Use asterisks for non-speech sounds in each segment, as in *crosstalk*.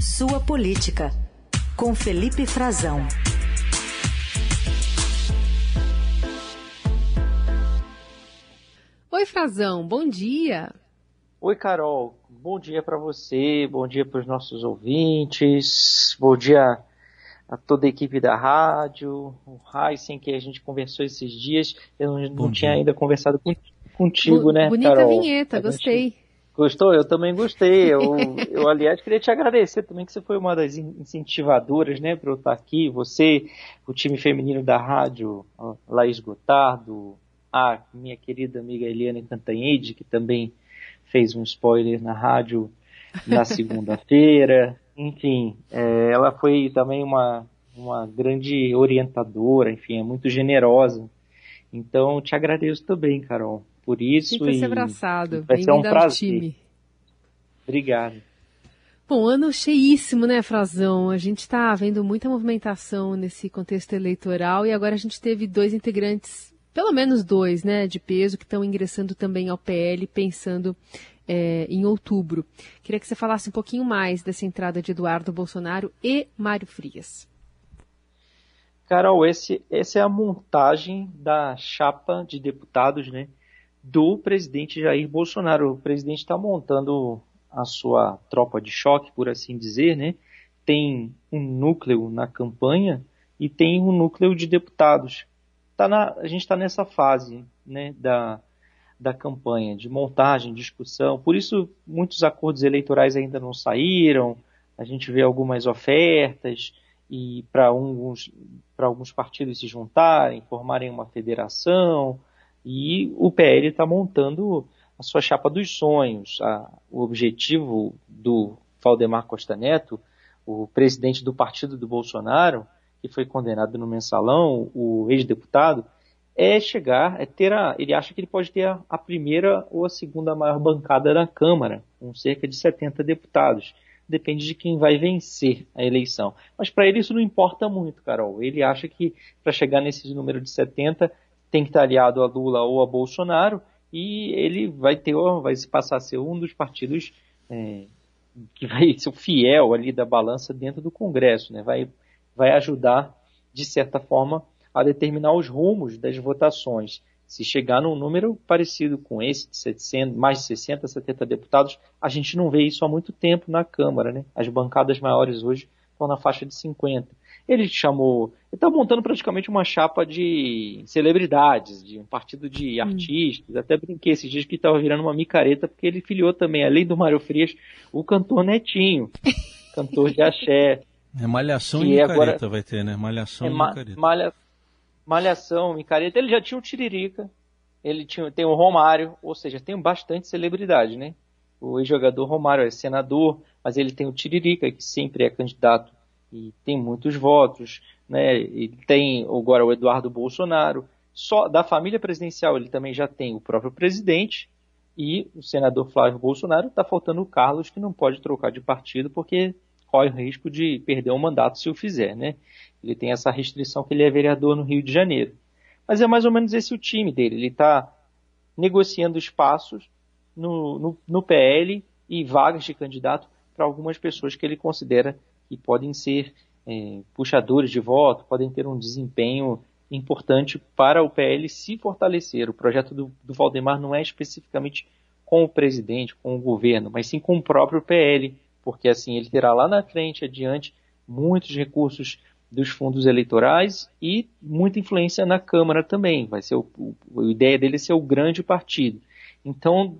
Sua Política, com Felipe Frazão. Oi, Frazão, bom dia. Oi, Carol, bom dia para você, bom dia para os nossos ouvintes, bom dia a toda a equipe da rádio, o Heisen, que a gente conversou esses dias. Eu não, não tinha ainda conversado contigo, né, Bonita Carol? vinheta, gostei. Gostou? Eu também gostei. Eu, eu, aliás, queria te agradecer também que você foi uma das incentivadoras, né, para eu estar aqui. Você, o time feminino da rádio, Laís Gotardo, a minha querida amiga Eliane Cantanhede, que também fez um spoiler na rádio na segunda-feira. *laughs* Enfim, é, ela foi também uma, uma grande orientadora, enfim, é muito generosa. Então, te agradeço também, Carol por isso. Fica e abraçado. Vai ser um prazer. Time. Obrigado. Bom, ano cheíssimo, né, Frazão? A gente está vendo muita movimentação nesse contexto eleitoral e agora a gente teve dois integrantes, pelo menos dois, né, de peso, que estão ingressando também ao PL, pensando é, em outubro. Queria que você falasse um pouquinho mais dessa entrada de Eduardo Bolsonaro e Mário Frias. Carol, esse, essa é a montagem da chapa de deputados, né? do presidente Jair Bolsonaro. O presidente está montando a sua tropa de choque, por assim dizer, né? Tem um núcleo na campanha e tem um núcleo de deputados. Tá na, a gente está nessa fase né, da, da campanha, de montagem, discussão. Por isso, muitos acordos eleitorais ainda não saíram. A gente vê algumas ofertas e para alguns, alguns partidos se juntarem, formarem uma federação e o PL está montando a sua chapa dos sonhos. A, o objetivo do Valdemar Costa Neto, o presidente do partido do Bolsonaro, que foi condenado no mensalão, o ex-deputado, é chegar, é ter a, ele acha que ele pode ter a, a, primeira ou a segunda maior bancada da Câmara, com cerca de 70 deputados. Depende de quem vai vencer a eleição. Mas para ele isso não importa muito, Carol. Ele acha que para chegar nesse número de 70 tem que estar aliado a Lula ou a Bolsonaro e ele vai ter, vai passar a ser um dos partidos é, que vai *laughs* ser o fiel ali da balança dentro do Congresso, né? Vai, vai ajudar de certa forma a determinar os rumos das votações. Se chegar num número parecido com esse, de 700, mais de 60, 70 deputados, a gente não vê isso há muito tempo na Câmara, né? As bancadas maiores hoje estão na faixa de 50. Ele chamou. Ele está montando praticamente uma chapa de celebridades, de um partido de hum. artistas. Até brinquei esses dias que estava virando uma micareta, porque ele filiou também, além do Mário Frias, o cantor Netinho, cantor de axé. *laughs* É malhação e micareta agora... vai ter, né? Malhação é, e micareta. Malha... Malhação, micareta. Ele já tinha o Tiririca, ele tinha, tem o Romário, ou seja, tem bastante celebridade, né? O ex-jogador Romário é senador, mas ele tem o Tiririca, que sempre é candidato e tem muitos votos, né? E tem agora o Eduardo Bolsonaro. Só da família presidencial ele também já tem o próprio presidente e o senador Flávio Bolsonaro. Está faltando o Carlos que não pode trocar de partido porque corre o risco de perder o mandato se o fizer, né? Ele tem essa restrição que ele é vereador no Rio de Janeiro. Mas é mais ou menos esse o time dele. Ele está negociando espaços no, no, no PL e vagas de candidato para algumas pessoas que ele considera que podem ser é, puxadores de voto, podem ter um desempenho importante para o PL se fortalecer. O projeto do, do Valdemar não é especificamente com o presidente, com o governo, mas sim com o próprio PL, porque assim ele terá lá na frente, adiante, muitos recursos dos fundos eleitorais e muita influência na Câmara também. Vai ser o, o, a ideia dele é ser o grande partido. Então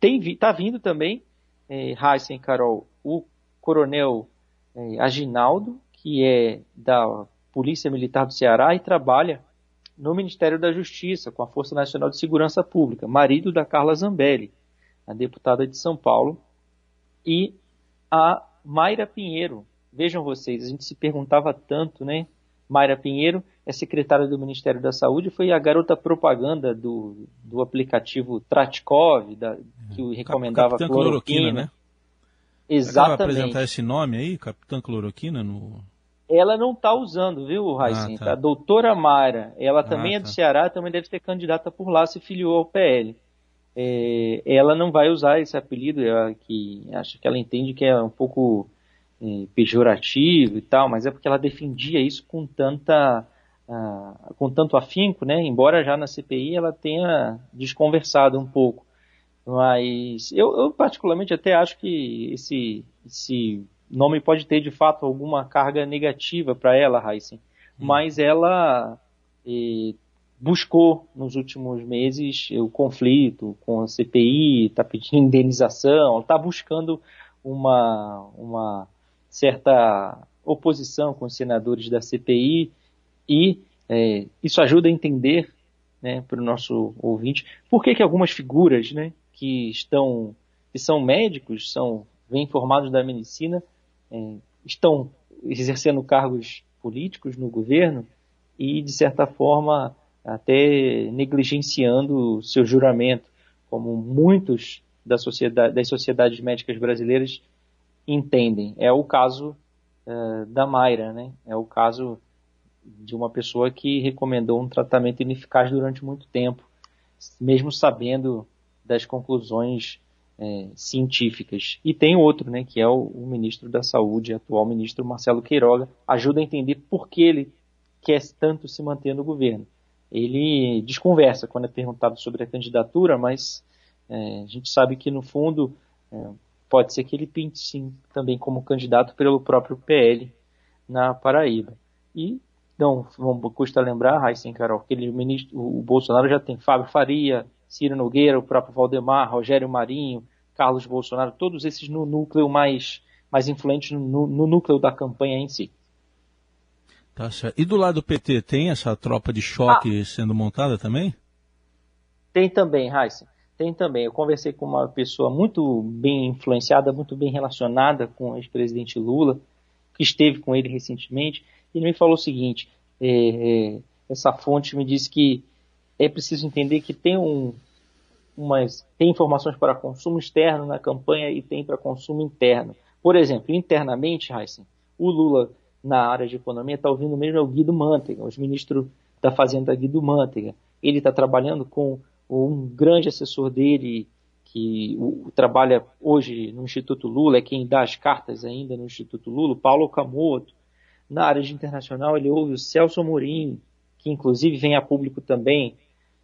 está vindo também, é, Heisen Carol, o coronel é, Aginaldo, que é da Polícia Militar do Ceará e trabalha no Ministério da Justiça, com a Força Nacional de Segurança Pública, marido da Carla Zambelli, a deputada de São Paulo, e a Mayra Pinheiro. Vejam vocês, a gente se perguntava tanto, né? Mayra Pinheiro é secretária do Ministério da Saúde, foi a garota propaganda do, do aplicativo Tratkov, da, que recomendava Capitã cloroquina, cloroquina né? Exatamente. Vai apresentar esse nome aí, Capitã Cloroquina, no... Ela não está usando, viu, Raizinho? Ah, tá. A doutora Mara, ela ah, também é do tá. Ceará, também deve ser candidata por lá, se filiou ao PL. É, ela não vai usar esse apelido, ela, que acho que ela entende que é um pouco é, pejorativo e tal, mas é porque ela defendia isso com tanta uh, com tanto afinco, né? Embora já na CPI ela tenha desconversado um pouco. Mas eu, eu particularmente até acho que esse, esse nome pode ter de fato alguma carga negativa para ela, Heisen. Hum. Mas ela eh, buscou nos últimos meses o conflito com a CPI, está pedindo indenização, está buscando uma, uma certa oposição com os senadores da CPI e é, isso ajuda a entender né, para o nosso ouvinte por que, que algumas figuras né, que estão que são médicos, são bem formados da medicina, é, estão exercendo cargos políticos no governo e, de certa forma, até negligenciando seu juramento, como muitos da sociedade, das sociedades médicas brasileiras entendem. É o caso uh, da Mayra, né? É o caso de uma pessoa que recomendou um tratamento ineficaz durante muito tempo, mesmo sabendo das conclusões é, científicas. E tem outro, né, que é o, o, ministro da Saúde, atual ministro Marcelo Queiroga, ajuda a entender por que ele quer tanto se manter no governo. Ele desconversa quando é perguntado sobre a candidatura, mas é, a gente sabe que no fundo é, pode ser que ele pinte sim também como candidato pelo próprio PL na Paraíba. E não, não custa lembrar, Raíssen Carol, que ele, o, ministro, o Bolsonaro já tem Fábio Faria, Ciro Nogueira, o próprio Valdemar, Rogério Marinho, Carlos Bolsonaro, todos esses no núcleo mais, mais influentes no, no núcleo da campanha em si. Tá certo. E do lado do PT, tem essa tropa de choque ah, sendo montada também? Tem também, Raíssa. Tem também. Eu conversei com uma pessoa muito bem influenciada, muito bem relacionada com o ex-presidente Lula, que esteve com ele recentemente. Ele me falou o seguinte: é, é, essa fonte me disse que é preciso entender que tem um, umas, tem informações para consumo externo na campanha e tem para consumo interno. Por exemplo, internamente, Heisen, o Lula na área de economia está ouvindo mesmo é o Guido Mantega, o ministro da Fazenda Guido Mantega. Ele está trabalhando com um grande assessor dele que trabalha hoje no Instituto Lula, é quem dá as cartas ainda no Instituto Lula, Paulo Okamoto. Na área de internacional ele ouve o Celso Amorim, que inclusive vem a público também,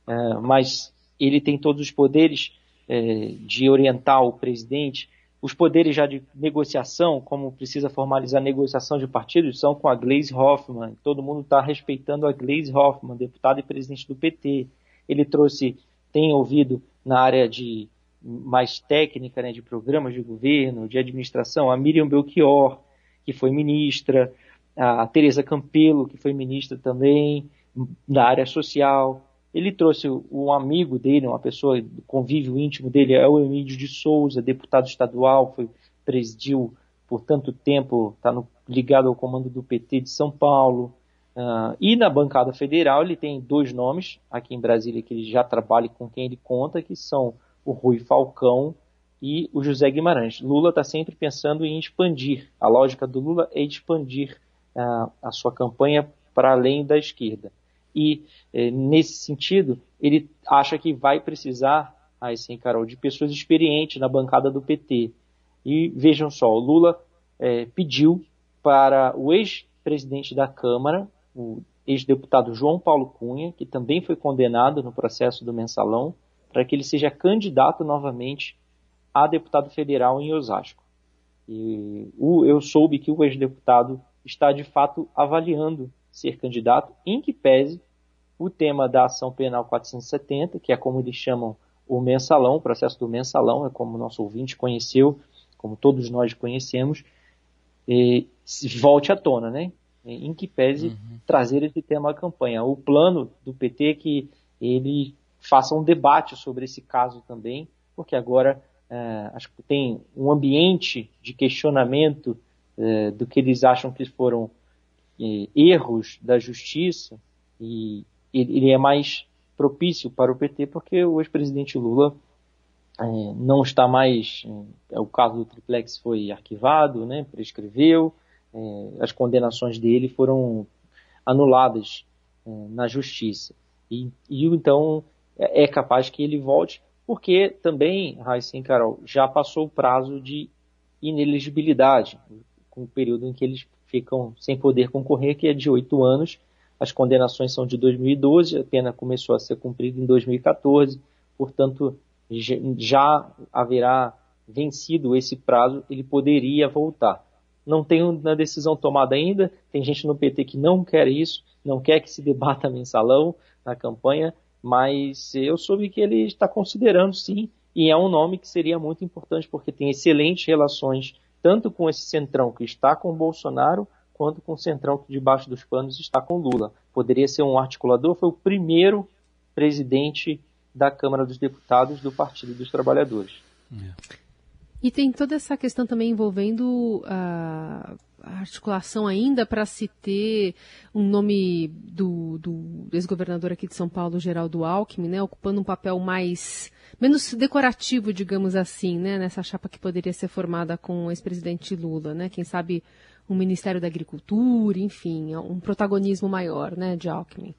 é, mas ele tem todos os poderes é, de orientar o presidente. Os poderes já de negociação, como precisa formalizar negociação de partidos, são com a Gleisi Hoffmann. Todo mundo está respeitando a Gleisi Hoffmann, deputada e presidente do PT. Ele trouxe, tem ouvido na área de mais técnica, né, de programas de governo, de administração, a Miriam Belchior, que foi ministra, a Teresa Campelo, que foi ministra também, da área social. Ele trouxe um amigo dele, uma pessoa do convívio íntimo dele, é o Emílio de Souza, deputado estadual, foi presidiu por tanto tempo, está ligado ao comando do PT de São Paulo. Uh, e na bancada federal ele tem dois nomes aqui em Brasília que ele já trabalha com quem ele conta, que são o Rui Falcão e o José Guimarães. Lula está sempre pensando em expandir. A lógica do Lula é expandir uh, a sua campanha para além da esquerda. E, eh, nesse sentido, ele acha que vai precisar, aí sim, Carol, de pessoas experientes na bancada do PT. E vejam só, o Lula eh, pediu para o ex-presidente da Câmara, o ex-deputado João Paulo Cunha, que também foi condenado no processo do mensalão, para que ele seja candidato novamente a deputado federal em Osasco. E o, eu soube que o ex-deputado está de fato avaliando ser candidato, em que pese o tema da ação penal 470, que é como eles chamam o mensalão, o processo do mensalão, é como o nosso ouvinte conheceu, como todos nós conhecemos, e volte à tona, né? Em que pese uhum. trazer esse tema à campanha. O plano do PT é que ele faça um debate sobre esse caso também, porque agora é, acho que tem um ambiente de questionamento é, do que eles acham que foram é, erros da justiça e ele é mais propício para o PT porque o ex-presidente Lula é, não está mais é, o caso do triplex foi arquivado, né, prescreveu, é, as condenações dele foram anuladas na justiça e, e então é, capaz que ele volte, porque também, Raíssa e Carol, já passou o prazo de ineligibilidade. com o período em que eles ficam sem poder concorrer, que é de oito anos. As condenações são de 2012, a pena começou a ser cumprida em 2014, portanto, já haverá vencido esse prazo, ele poderia voltar. Não tem uma decisão tomada ainda, tem gente no PT que não quer isso, não quer que se debata *laughs* mensalão na campanha, mas eu soube que ele está considerando sim, e é um nome que seria muito importante porque tem excelentes relações tanto com esse centrão que está com Bolsonaro, quanto com o centrão que debaixo dos panos está com Lula. Poderia ser um articulador, foi o primeiro presidente da Câmara dos Deputados do Partido dos Trabalhadores. É. E tem toda essa questão também envolvendo a, a articulação ainda para se ter um nome do, do ex-governador aqui de São Paulo, Geraldo Alckmin, né, ocupando um papel mais menos decorativo, digamos assim, né, nessa chapa que poderia ser formada com o ex-presidente Lula, né? Quem sabe um Ministério da Agricultura, enfim, um protagonismo maior, né, de Alckmin.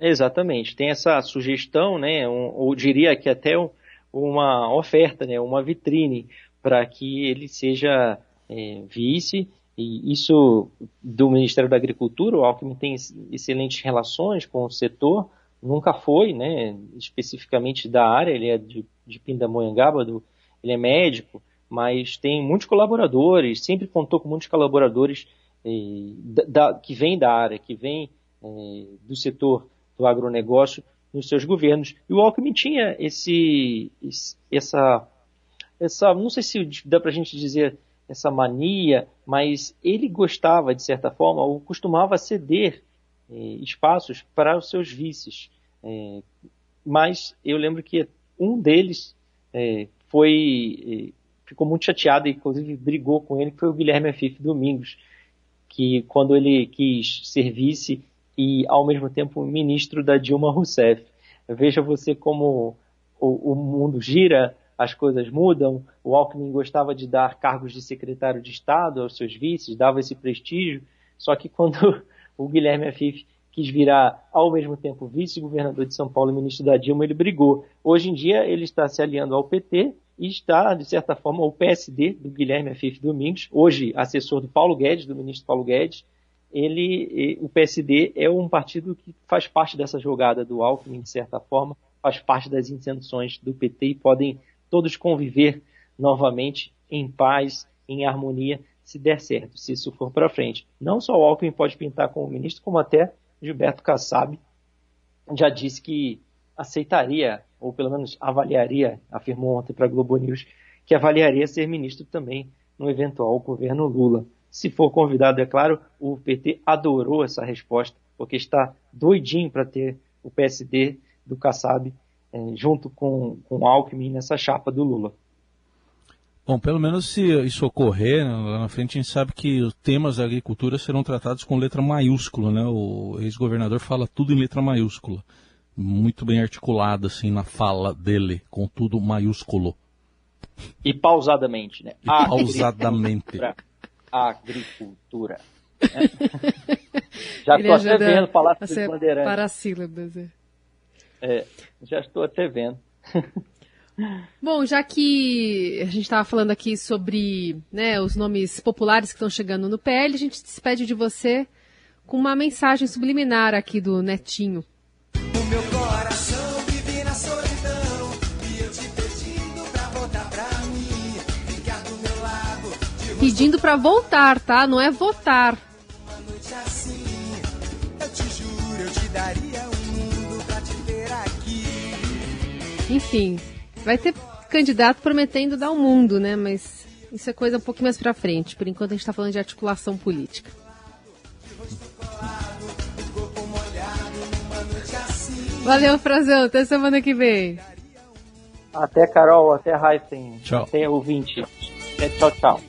Exatamente. Tem essa sugestão, né, um, ou diria que até um, uma oferta, né, uma vitrine para que ele seja é, vice. E isso do Ministério da Agricultura, o Alckmin tem excelentes relações com o setor, nunca foi, né, especificamente da área, ele é de, de Pindamonhangaba, do, ele é médico, mas tem muitos colaboradores, sempre contou com muitos colaboradores eh, da, que vêm da área, que vêm eh, do setor do agronegócio nos seus governos. E o Alckmin tinha esse, essa, essa, não sei se dá para a gente dizer essa mania, mas ele gostava, de certa forma, ou costumava ceder eh, espaços para os seus vices. Eh, mas eu lembro que um deles eh, foi ficou muito chateado e inclusive brigou com ele, foi o Guilherme Afif Domingos, que quando ele quis ser vice e ao mesmo tempo ministro da Dilma Rousseff. Veja você como o, o mundo gira, as coisas mudam. O Alckmin gostava de dar cargos de secretário de Estado aos seus vices, dava esse prestígio, só que quando *laughs* o Guilherme Afif quis virar ao mesmo tempo vice-governador de São Paulo e ministro da Dilma, ele brigou. Hoje em dia ele está se aliando ao PT e está, de certa forma, o PSD do Guilherme Afif Domingos, hoje assessor do Paulo Guedes, do ministro Paulo Guedes, ele, o PSD é um partido que faz parte dessa jogada do Alckmin, de certa forma, faz parte das intenções do PT e podem todos conviver novamente em paz, em harmonia, se der certo, se isso for para frente. Não só o Alckmin pode pintar como ministro, como até Gilberto Kassab já disse que aceitaria, ou pelo menos avaliaria, afirmou ontem para a Globo News, que avaliaria ser ministro também no eventual governo Lula. Se for convidado, é claro, o PT adorou essa resposta, porque está doidinho para ter o PSD do Kassab é, junto com, com o Alckmin nessa chapa do Lula. Bom, pelo menos se isso ocorrer, né, lá na frente a gente sabe que os temas da agricultura serão tratados com letra maiúscula, né? O ex-governador fala tudo em letra maiúscula muito bem articulada assim na fala dele, com tudo maiúsculo. E pausadamente, né? E pausadamente. *laughs* Agricultura. *laughs* Já estou até vendo falar dos bandeirantes. Para sílabas. É. é, já estou até vendo. *laughs* Bom, já que a gente estava falando aqui sobre né, os nomes populares que estão chegando no PL, a gente se despede de você com uma mensagem subliminar aqui do Netinho. O meu coração vive na solidão e eu te pedindo pra voltar pra mim, ficar do meu lado. Pedindo pra voltar, tá? Não é votar. Enfim, vai ter candidato prometendo dar o um mundo, né? Mas isso é coisa um pouquinho mais pra frente. Por enquanto a gente tá falando de articulação política. Valeu, Frazão. Até semana que vem. Até, Carol. Até Heisen. Tchau. Até ouvinte. Até, tchau, tchau.